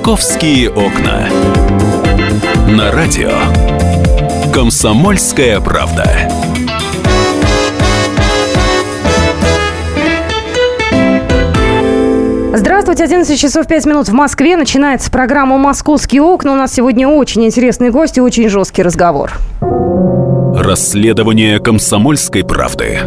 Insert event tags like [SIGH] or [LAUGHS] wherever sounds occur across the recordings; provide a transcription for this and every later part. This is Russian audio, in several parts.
«Московские окна». На радио «Комсомольская правда». Здравствуйте, 11 часов 5 минут в Москве. Начинается программа «Московские окна». У нас сегодня очень интересный гость и очень жесткий разговор. Расследование комсомольской правды.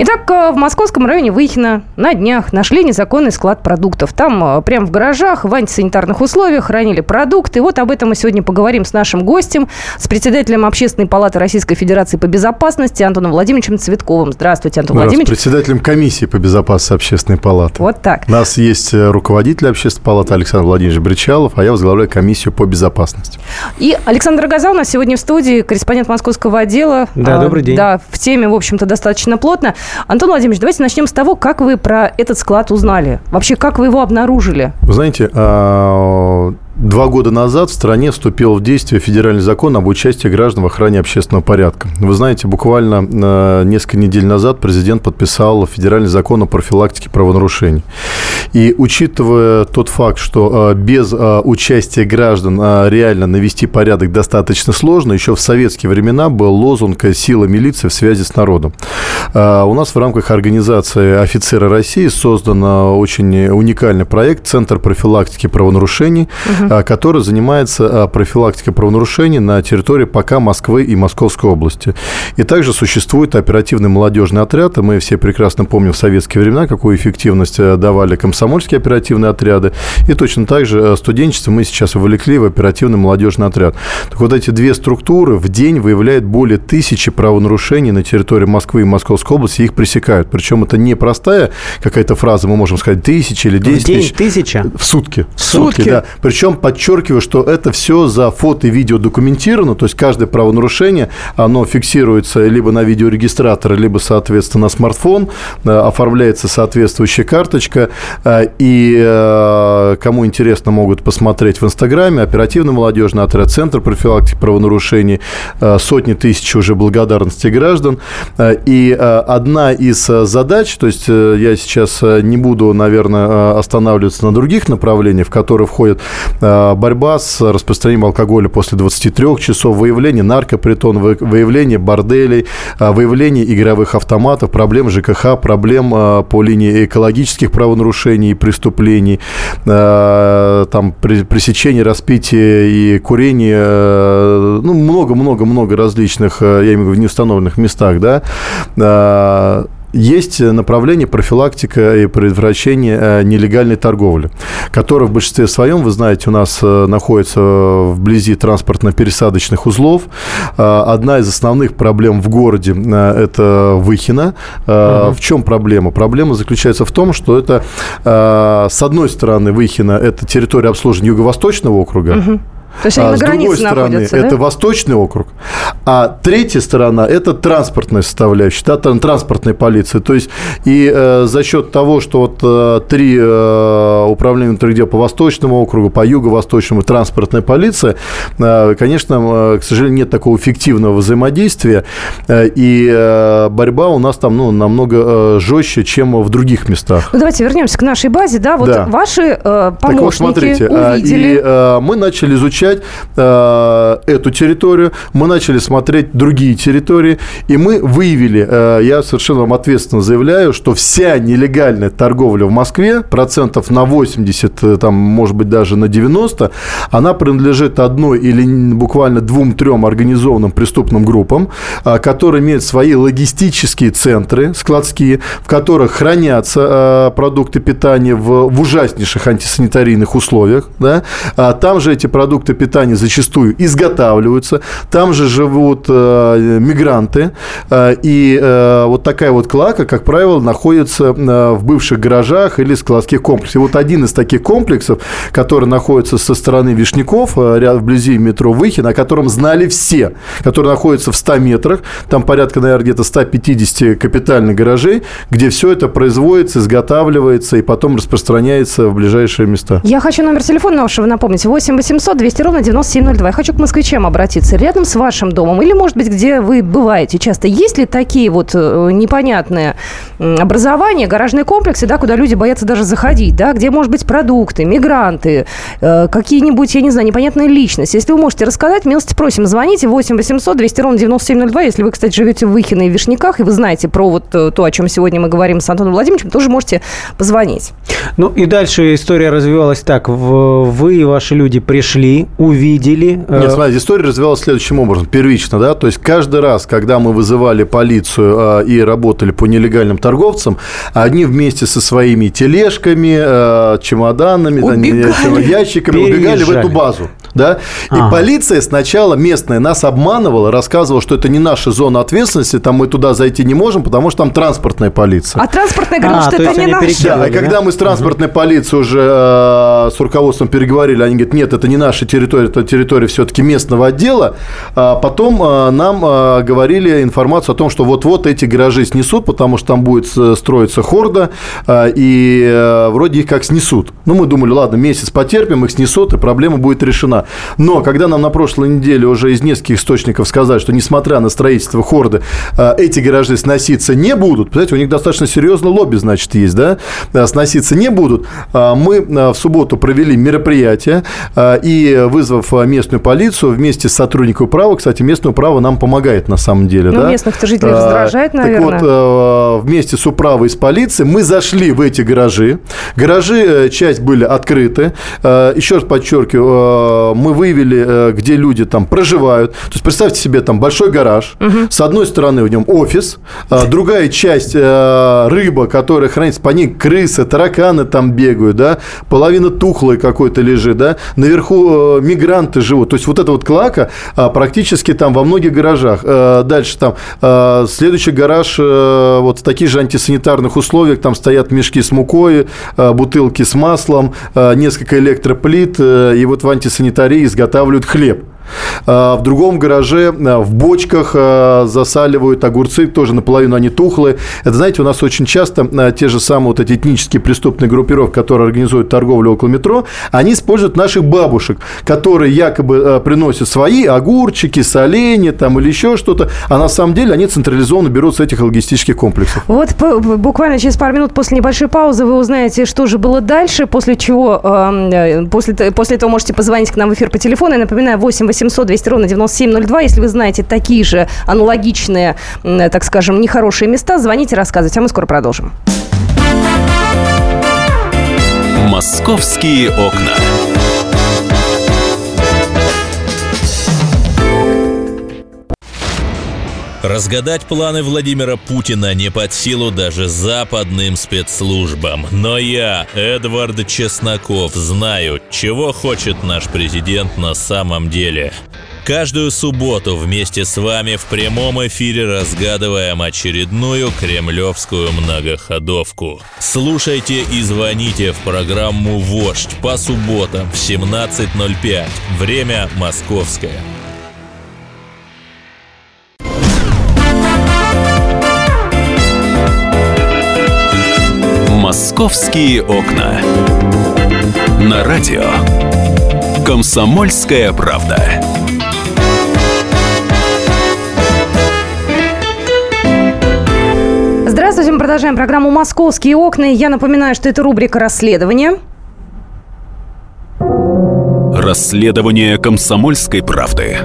Итак, э, в московском районе Выхина на днях нашли незаконный склад продуктов. Там э, прямо в гаражах в антисанитарных условиях хранили продукты. Вот об этом мы сегодня поговорим с нашим гостем, с председателем Общественной палаты Российской Федерации по безопасности Антоном Владимировичем Цветковым. Здравствуйте, Антон Владимирович. Председателем комиссии по безопасности Общественной палаты. Вот так. У нас есть э, руководитель Общественной палаты Александр Владимирович Бричалов, а я возглавляю комиссию по безопасности. И Александр Газа у нас сегодня в студии, корреспондент московского отдела. Да, добрый день. Да, в теме, в общем-то, достаточно плотно. Антон Владимирович, давайте начнем с того, как вы про этот склад узнали. Вообще, как вы его обнаружили? Вы знаете, а, Два года назад в стране вступил в действие федеральный закон об участии граждан в охране общественного порядка. Вы знаете, буквально э, несколько недель назад президент подписал федеральный закон о профилактике правонарушений. И учитывая тот факт, что э, без э, участия граждан реально навести порядок достаточно сложно, еще в советские времена был лозунг «Сила милиции в связи с народом». У нас в рамках организации «Офицеры России» создан очень уникальный проект «Центр профилактики правонарушений», угу угу. который занимается а, профилактикой правонарушений на территории пока Москвы и Московской области. И также существует оперативный молодежный отряд, и мы все прекрасно помним в советские времена, какую эффективность э, давали комсомольские оперативные отряды, и точно так же студенчество мы сейчас вовлекли в оперативный молодежный отряд. Так вот эти две структуры в день выявляют более тысячи правонарушений на территории Москвы и Московской области, и их пресекают. Причем это не простая какая-то фраза, мы можем сказать тысячи или десять тысяч. тысяча? В сутки. В сутки, сутки да. Причем подчеркиваю, что это все за фото и видео документировано, то есть каждое правонарушение, оно фиксируется либо на видеорегистратор, либо, соответственно, на смартфон, э, оформляется соответствующая карточка, э, и э, кому интересно, могут посмотреть в Инстаграме, оперативный молодежный отряд, Центр профилактики правонарушений, сотни тысяч уже благодарности граждан, и одна из задач, то есть я сейчас не буду, наверное, останавливаться на других направлениях, в которые входят борьба с распространением алкоголя после 23 часов, выявление наркопритон, выявление борделей, э, выявление игровых автоматов, проблем ЖКХ, проблем э, по линии экологических правонарушений и преступлений, там пресечение распития и курения, ну, много-много-много различных, я имею в виду, в неустановленных местах, да, есть направление профилактика и предотвращение э, нелегальной торговли, которая в большинстве своем, вы знаете, у нас э, находится вблизи транспортно-пересадочных узлов. Э, одна из основных проблем в городе – это Выхина. Угу. В чем проблема? Проблема заключается в том, что это, с одной стороны, Выхина – это территория обслуживания Юго-Восточного округа, угу то есть они а, на с другой стороны, да? это Восточный округ, а третья сторона – это транспортная составляющая, да, транспортная полиция. То есть и э, за счет того, что вот э, три э, управления внутренних дел по Восточному округу, по Юго-Восточному транспортная полиция, э, конечно, э, к сожалению, нет такого эффективного взаимодействия, э, и э, борьба у нас там ну, намного э, жестче, чем в других местах. Ну, давайте вернемся к нашей базе, да, вот да. ваши э, помощники так вот, смотрите, увидели. И э, мы начали изучать изучать э, эту территорию, мы начали смотреть другие территории, и мы выявили, э, я совершенно вам ответственно заявляю, что вся нелегальная торговля в Москве, процентов на 80, э, там, может быть, даже на 90, она принадлежит одной или буквально двум-трем организованным преступным группам, э, которые имеют свои логистические центры складские, в которых хранятся э, продукты питания в, в ужаснейших антисанитарийных условиях. Да? А там же эти продукты питания зачастую изготавливаются, там же живут э, мигранты, э, и э, вот такая вот клака, как правило, находится э, в бывших гаражах или складских комплексах. И вот один из таких комплексов, который находится со стороны Вишняков, э, вблизи метро Выхин, о котором знали все, который находится в 100 метрах, там порядка, наверное, где-то 150 капитальных гаражей, где все это производится, изготавливается и потом распространяется в ближайшие места. Я хочу номер телефона вашего напомнить. 8 800 200 ровно 9702. Я хочу к москвичам обратиться. Рядом с вашим домом или, может быть, где вы бываете часто, есть ли такие вот э, непонятные образования, гаражные комплексы, да, куда люди боятся даже заходить, да, где, может быть, продукты, мигранты, э, какие-нибудь, я не знаю, непонятные личности. Если вы можете рассказать, милости просим, звоните 8 800 200 ровно 9702. Если вы, кстати, живете в Выхино и Вишняках, и вы знаете про вот э, то, о чем сегодня мы говорим с Антоном Владимировичем, тоже можете позвонить. Ну и дальше история развивалась так. Вы и ваши люди пришли, увидели. Э, Нет, смотрите, история развивалась следующим образом. Первично, да, то есть каждый раз, когда мы вызывали полицию и работали по нелегальным торговцам, они вместе со своими тележками, чемоданами, убегали. ящиками Переезжали. убегали в эту базу. Да? И ага. полиция сначала местная нас обманывала, рассказывала, что это не наша зона ответственности, там мы туда зайти не можем, потому что там транспортная полиция. А транспортная говорит, а, что это не наша. Да, а когда мы с транспортной полицией уже э, с руководством переговорили, они говорят, нет, это не наша территория, это территория все-таки местного отдела. А потом э, нам э, говорили информацию о том, что вот-вот эти гаражи снесут, потому что там будет строиться хорда, э, и э, вроде их как снесут. Ну, мы думали, ладно, месяц потерпим, их снесут, и проблема будет решена. Но когда нам на прошлой неделе уже из нескольких источников сказали, что несмотря на строительство хорды, э, эти гаражи сноситься не будут, знаете, у них достаточно серьезно лобби, значит, есть, да, э, сноситься не будут, э, мы в субботу провели мероприятие и, вызвав местную полицию вместе с сотрудником управы, кстати, местное право нам помогает на самом деле, ну, да? местных жителей раздражает, наверное. Так вот, вместе с управой и с полицией мы зашли в эти гаражи. Гаражи, часть были открыты. Еще раз подчеркиваю, мы выявили, э, где люди там проживают. То есть представьте себе там большой гараж, угу. с одной стороны в нем офис, другая часть э, рыба, которая хранится, по ней крысы, тараканы там бегают, да, половина тухлой какой-то лежит, да, наверху э, мигранты живут. То есть вот эта вот клака а, практически там во многих гаражах. Дальше там следующий гараж вот в таких же антисанитарных условиях, там стоят мешки с мукой, бутылки с маслом, несколько электроплит, и вот в антисанитарии изготавливают хлеб. А, в другом гараже а, в бочках а, засаливают огурцы, тоже наполовину они тухлые. Это, знаете, у нас очень часто те же самые вот эти этнические преступные группировки, которые организуют торговлю около метро, они используют наших бабушек, которые якобы приносят свои огурчики, соленья там или еще что-то, а на самом деле они централизованно берут с этих логистических комплексов. Вот буквально через пару минут после небольшой паузы вы узнаете, что же было дальше, после чего, э, после, после этого можете позвонить к нам в эфир по телефону. Я напоминаю, 8 800 200 ровно 9702. Если вы знаете такие же аналогичные, так скажем, нехорошие места, звоните, рассказывайте, а мы скоро продолжим. Московские окна. Разгадать планы Владимира Путина не под силу даже западным спецслужбам. Но я, Эдвард Чесноков, знаю, чего хочет наш президент на самом деле. Каждую субботу вместе с вами в прямом эфире разгадываем очередную кремлевскую многоходовку. Слушайте и звоните в программу «Вождь» по субботам в 17.05. Время московское. «Московские окна». На радио «Комсомольская правда». Здравствуйте, мы продолжаем программу «Московские окна». Я напоминаю, что это рубрика «Расследование». Расследование «Комсомольской правды».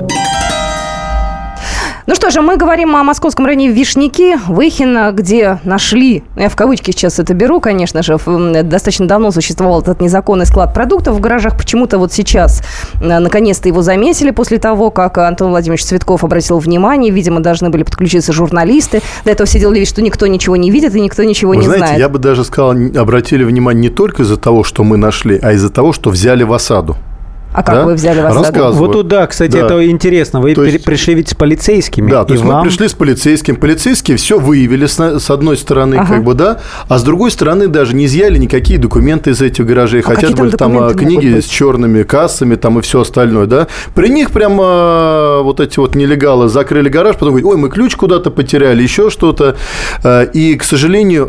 Ну что же, мы говорим о московском районе Вишники, Выхино, где нашли, я в кавычки сейчас это беру, конечно же, достаточно давно существовал этот незаконный склад продуктов в гаражах. Почему-то вот сейчас э, наконец-то его заметили после того, как Антон Владимирович Цветков обратил внимание. Видимо, должны были подключиться журналисты. До этого все делали вид, что никто ничего не видит и никто ничего Вы не знаете, знает. я бы даже сказал, обратили внимание не только из-за того, что мы нашли, а из-за того, что взяли в осаду. А как да? вы взяли в осаду? Вот туда, кстати, да. это интересно. Вы то есть, пришли ведь с полицейскими. Да, то есть вам... мы пришли с полицейским. Полицейские все выявили с, с одной стороны, ага. как бы, да, а с другой стороны даже не изъяли никакие документы из этих гаражей. А хотя были там а, книги с черными кассами там и все остальное, да. При них прямо а, вот эти вот нелегалы закрыли гараж, потом говорят, ой, мы ключ куда-то потеряли, еще что-то. А, и, к сожалению,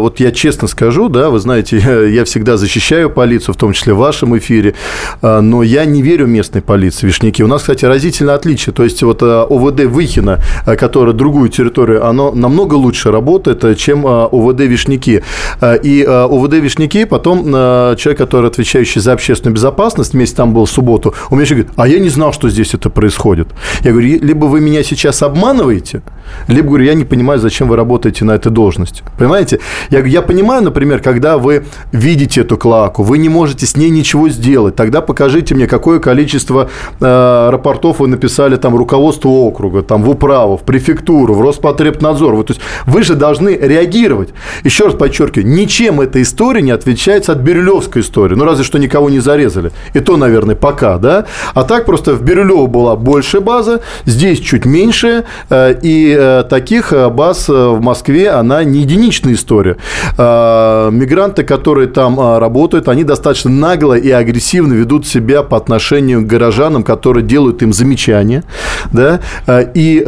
вот я честно скажу, да, вы знаете, [LAUGHS] я всегда защищаю полицию, в том числе в вашем эфире, но я не верю местной полиции Вишняки. У нас, кстати, разительное отличие. То есть вот ОВД Выхина, которая другую территорию, оно намного лучше работает, чем ОВД Вишняки. И ОВД Вишняки, потом человек, который отвечающий за общественную безопасность, вместе там был в субботу, у меня еще говорит, а я не знал, что здесь это происходит. Я говорю, либо вы меня сейчас обманываете, либо, говорю, я не понимаю, зачем вы работаете на этой должности. Понимаете? Я, я понимаю, например, когда вы видите эту клаку, вы не можете с ней ничего сделать, тогда покажите мне, какое количество э, рапортов вы написали там руководству округа, там в управу, в префектуру, в Роспотребнадзор. Вот, то есть вы же должны реагировать. Еще раз подчеркиваю, ничем эта история не отличается от Бирюлевской истории. Ну, разве что никого не зарезали. И то, наверное, пока, да? А так просто в Бирюлево была большая база, здесь чуть меньше, э, и э, таких э, баз в Москве, она не единичная история. Мигранты, которые там работают, они достаточно нагло и агрессивно ведут себя по отношению к горожанам, которые делают им замечания, да, и,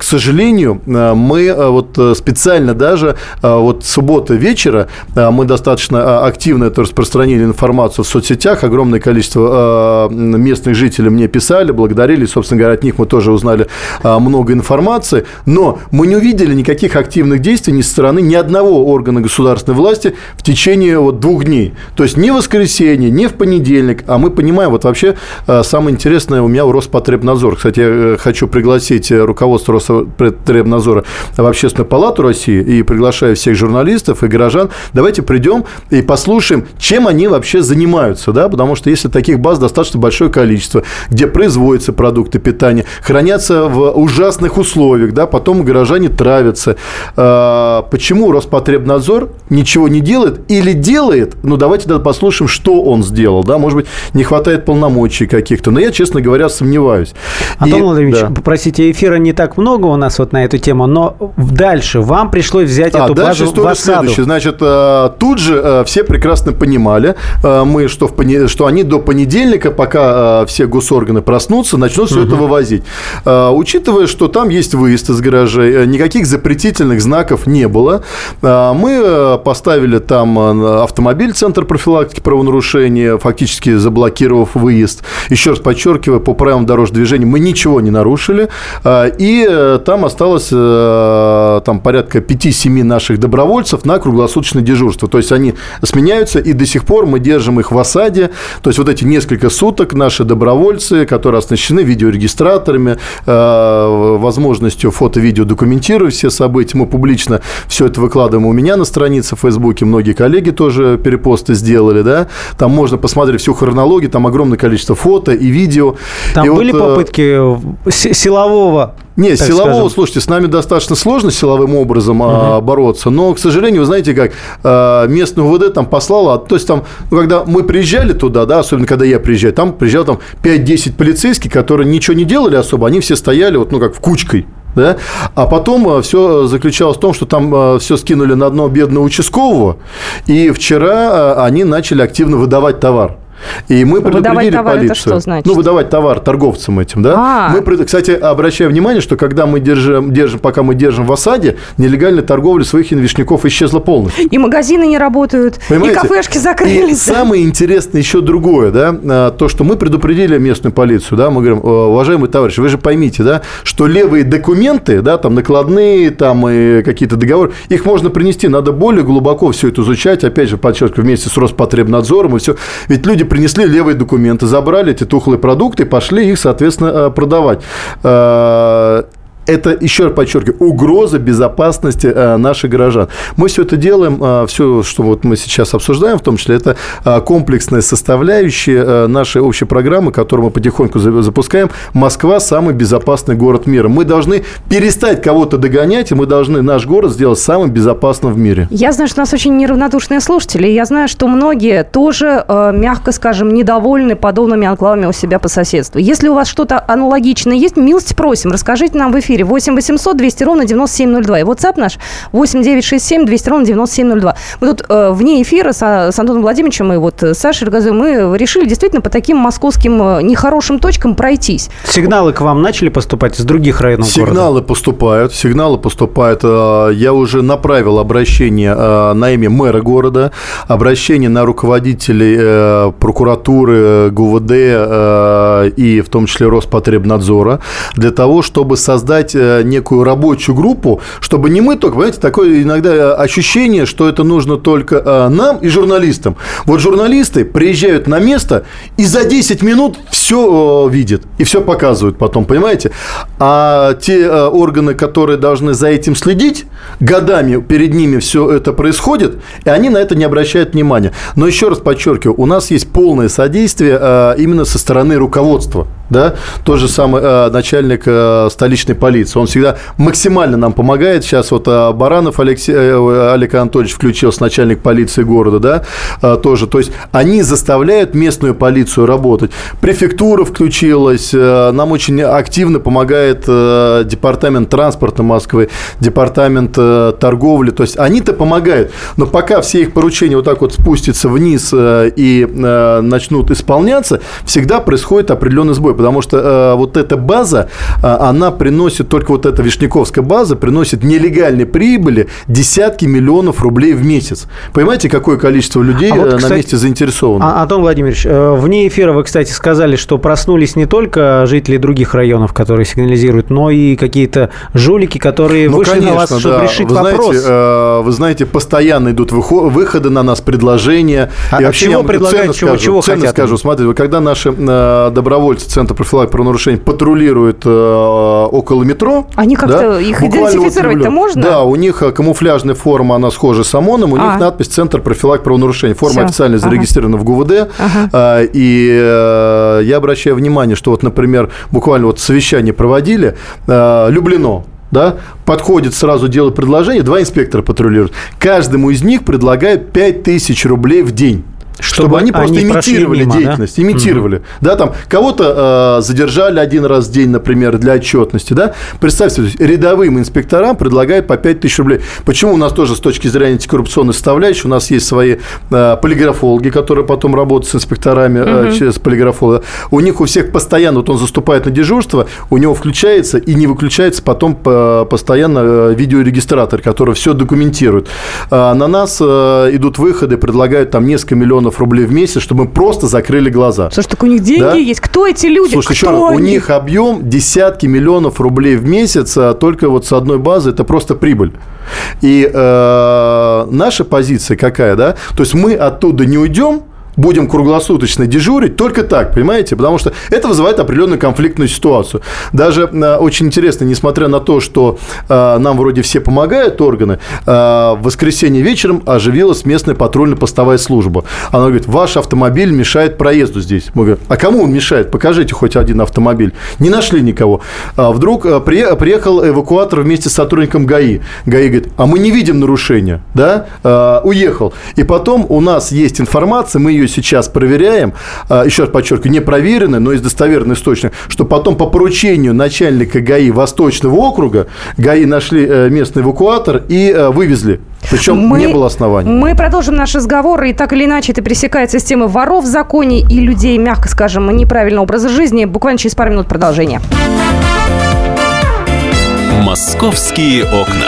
к сожалению, мы вот специально даже вот суббота вечера мы достаточно активно это распространили информацию в соцсетях, огромное количество местных жителей мне писали, благодарили, собственно говоря, от них мы тоже узнали много информации, но мы не увидели никаких активных действий ни со стороны ни одного органа государственной власти в течение вот двух дней. То есть ни в воскресенье, ни в понедельник. А мы понимаем, вот вообще э, самое интересное у меня у Роспотребнадзор. Кстати, я э, хочу пригласить э, руководство Роспотребнадзора в Общественную палату России и приглашаю всех журналистов и горожан. Давайте придем и послушаем, чем они вообще занимаются, да, потому что если таких баз достаточно большое количество, где производятся продукты питания, хранятся в ужасных условиях, да, потом горожане травятся. А, почему Роспотребнадзор ничего не делает или делает? Ну, давайте тогда послушаем, что он сделал. Да? Может быть, не хватает полномочий каких-то. Но я, честно говоря, сомневаюсь. Антон И, Владимирович, да. простите, эфира не так много у нас вот на эту тему, но дальше вам пришлось взять а, эту дальше базу в осаду. Следующее. Значит, а, тут же а, все прекрасно понимали, мы, что, в пони... что они до понедельника, пока все госорганы проснутся, начнут все угу. это вывозить. Учитывая, что там есть выезд из гаражей, э, никаких запретительных знаков не было. Мы э, поставили там э, автомобиль, центр профилактики правонарушения, фактически заблокировав выезд. Еще раз подчеркиваю, по правилам дорожного движения мы ничего не нарушили. И там осталось там, порядка 5-7 наших добровольцев на круглосуточное дежурство. То есть они сменяются, и до сих пор мы держим их в осаде. То есть вот эти несколько суток наши добровольцы, которые оснащены видеорегистраторами, возможностью фото-видео документировать все события. Мы публично все это выкладываем у меня на странице в Фейсбуке. Многие коллеги тоже перепосты сделали, да. Там можно посмотреть всю хронологию, там огромное количество фото и видео. Там и были вот, э, попытки силового нет, силового, скажем. слушайте, с нами достаточно сложно силовым образом угу. а, бороться, но, к сожалению, вы знаете, как а, местную УВД там послала, то есть там, ну, когда мы приезжали туда, да, особенно когда я приезжаю, там приезжал там 5-10 полицейских, которые ничего не делали особо, они все стояли вот, ну, как в кучкой, да? А потом э, все заключалось в том, что там все скинули на одно бедного участкового, и вчера они начали активно выдавать товар. И мы предупредили товар, полицию. Это что значит? Ну, выдавать товар торговцам этим, да. А-а-а. Мы, кстати, обращаю внимание, что когда мы держим, держим, пока мы держим в осаде, нелегальная торговля своих инвестников исчезла полностью. И магазины не работают, Понимаете? и кафешки закрылись. И самое интересное еще другое, да, а, то, что мы предупредили местную полицию, да, мы говорим, уважаемые товарищи, вы же поймите, да, что левые документы, да, там накладные, там и какие-то договоры, их можно принести, надо более глубоко все это изучать, опять же, подчеркиваю, вместе с Роспотребнадзором и все. Ведь люди принесли левые документы, забрали эти тухлые продукты, пошли их, соответственно, э, продавать. Э, это, еще раз подчеркиваю, угроза безопасности э, наших горожан. Мы все это делаем, э, все, что вот мы сейчас обсуждаем, в том числе, это э, комплексная составляющая нашей общей программы, которую мы потихоньку запускаем. Москва – самый безопасный город мира. Мы должны перестать кого-то догонять, и мы должны наш город сделать самым безопасным в мире. Я знаю, что у нас очень неравнодушные слушатели, я знаю, что многие тоже, мягко скажем, недовольны подобными анклавами у себя по соседству. Если у вас что-то аналогичное есть, милости просим, расскажите нам в эфире эфире 8 800 200 ровно 9702. И WhatsApp наш 8 967 200 ровно 9702. Мы тут э, вне эфира с, с Антоном Владимировичем и вот с Сашей Рогозой мы решили действительно по таким московским э, нехорошим точкам пройтись. Сигналы к вам начали поступать из других районов Сигналы города? поступают, сигналы поступают. Э, я уже направил обращение э, на имя мэра города, обращение на руководителей э, прокуратуры, ГУВД и в том числе Роспотребнадзора для того, чтобы создать некую рабочую группу, чтобы не мы только, понимаете, такое иногда ощущение, что это нужно только нам и журналистам. Вот журналисты приезжают на место и за 10 минут все видят и все показывают потом, понимаете? А те органы, которые должны за этим следить, годами перед ними все это происходит, и они на это не обращают внимания. Но еще раз подчеркиваю, у нас есть полное содействие именно со стороны руководства. Да? Тот же самый а, начальник а, столичной полиции. Он всегда максимально нам помогает. Сейчас вот Баранов Алексей, э, Олег Анатольевич включился, начальник полиции города, да, тоже. То есть они заставляют местную полицию работать. Префектура включилась. Нам очень активно помогает департамент транспорта Москвы, департамент торговли. То есть они-то помогают. Но пока все их поручения вот так вот спустятся вниз э, и э, начнут исполняться, всегда происходит определенный сбой. Потому что э, вот эта база, она приносит, только вот эта Вишняковская база приносит нелегальной прибыли десятки миллионов рублей в месяц. Понимаете, какое количество людей а вот, кстати, на месте заинтересовано? А, Антон Владимирович, вне эфира вы, кстати, сказали, что проснулись не только жители других районов, которые сигнализируют, но и какие-то жулики, которые ну, вышли конечно, на вас, чтобы да. решить вы вопрос. Знаете, вы знаете, постоянно идут выходы на нас, предложения. А, и вообще, чего предлагают, чего, скажу, чего хотят? скажу. Смотрите, когда наши э, добровольцы Центра профилактики правонарушений патрулируют э, около метро... Они как-то да, их идентифицировать-то вот, можно? Да, у них э, камуфляжная форма, она схожа с ОМОНом, у а. них надпись «Центр профилактики правонарушений». Форма Все. официально ага. зарегистрирована в ГУВД. Ага. Э, и я обращаю внимание, что вот, например, буквально вот совещание проводили, Люблено, да, подходит сразу делает предложение, два инспектора патрулируют. Каждому из них предлагают 5000 рублей в день. Чтобы, чтобы они просто они имитировали мимо, деятельность, да? имитировали. Угу. Да, там кого-то э, задержали один раз в день, например, для отчетности, да. Представьте, рядовым инспекторам предлагают по 5 тысяч рублей. Почему у нас тоже с точки зрения антикоррупционной составляющей, у нас есть свои э, полиграфологи, которые потом работают с инспекторами угу. э, через полиграфолога. У них у всех постоянно, вот он заступает на дежурство, у него включается и не выключается потом по, постоянно э, видеорегистратор, который все документирует. А на нас э, идут выходы, предлагают там несколько миллионов миллионов рублей в месяц, чтобы мы просто закрыли глаза. Слушай, так у них деньги да? есть. Кто эти люди? Слушай, Кто еще раз, у них объем десятки миллионов рублей в месяц, а только вот с одной базы это просто прибыль. И э, наша позиция какая, да? То есть мы оттуда не уйдем, будем круглосуточно дежурить, только так, понимаете? Потому что это вызывает определенную конфликтную ситуацию. Даже э, очень интересно, несмотря на то, что э, нам вроде все помогают органы, э, в воскресенье вечером оживилась местная патрульно-постовая служба. Она говорит, ваш автомобиль мешает проезду здесь. Мы говорим, а кому он мешает? Покажите хоть один автомобиль. Не нашли никого. А вдруг э, приехал эвакуатор вместе с сотрудником ГАИ. ГАИ говорит, а мы не видим нарушения, да? Э, уехал. И потом у нас есть информация, мы ее сейчас проверяем, а, еще раз подчеркиваю, не проверенный, но из достоверных источников, что потом по поручению начальника ГАИ Восточного округа ГАИ нашли э, местный эвакуатор и э, вывезли. Причем мы, не было оснований. Мы продолжим наш разговор, и так или иначе это пересекается с темой воров в законе и людей, мягко скажем, неправильного образа жизни. Буквально через пару минут продолжение. Московские окна.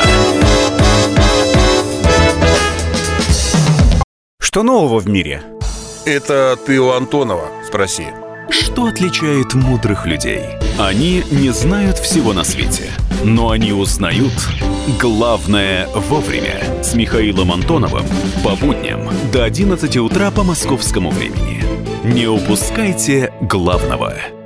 Что нового в мире? Это ты у Антонова спроси. Что отличает мудрых людей? Они не знают всего на свете, но они узнают главное вовремя. С Михаилом Антоновым по будням до 11 утра по московскому времени. Не упускайте главного –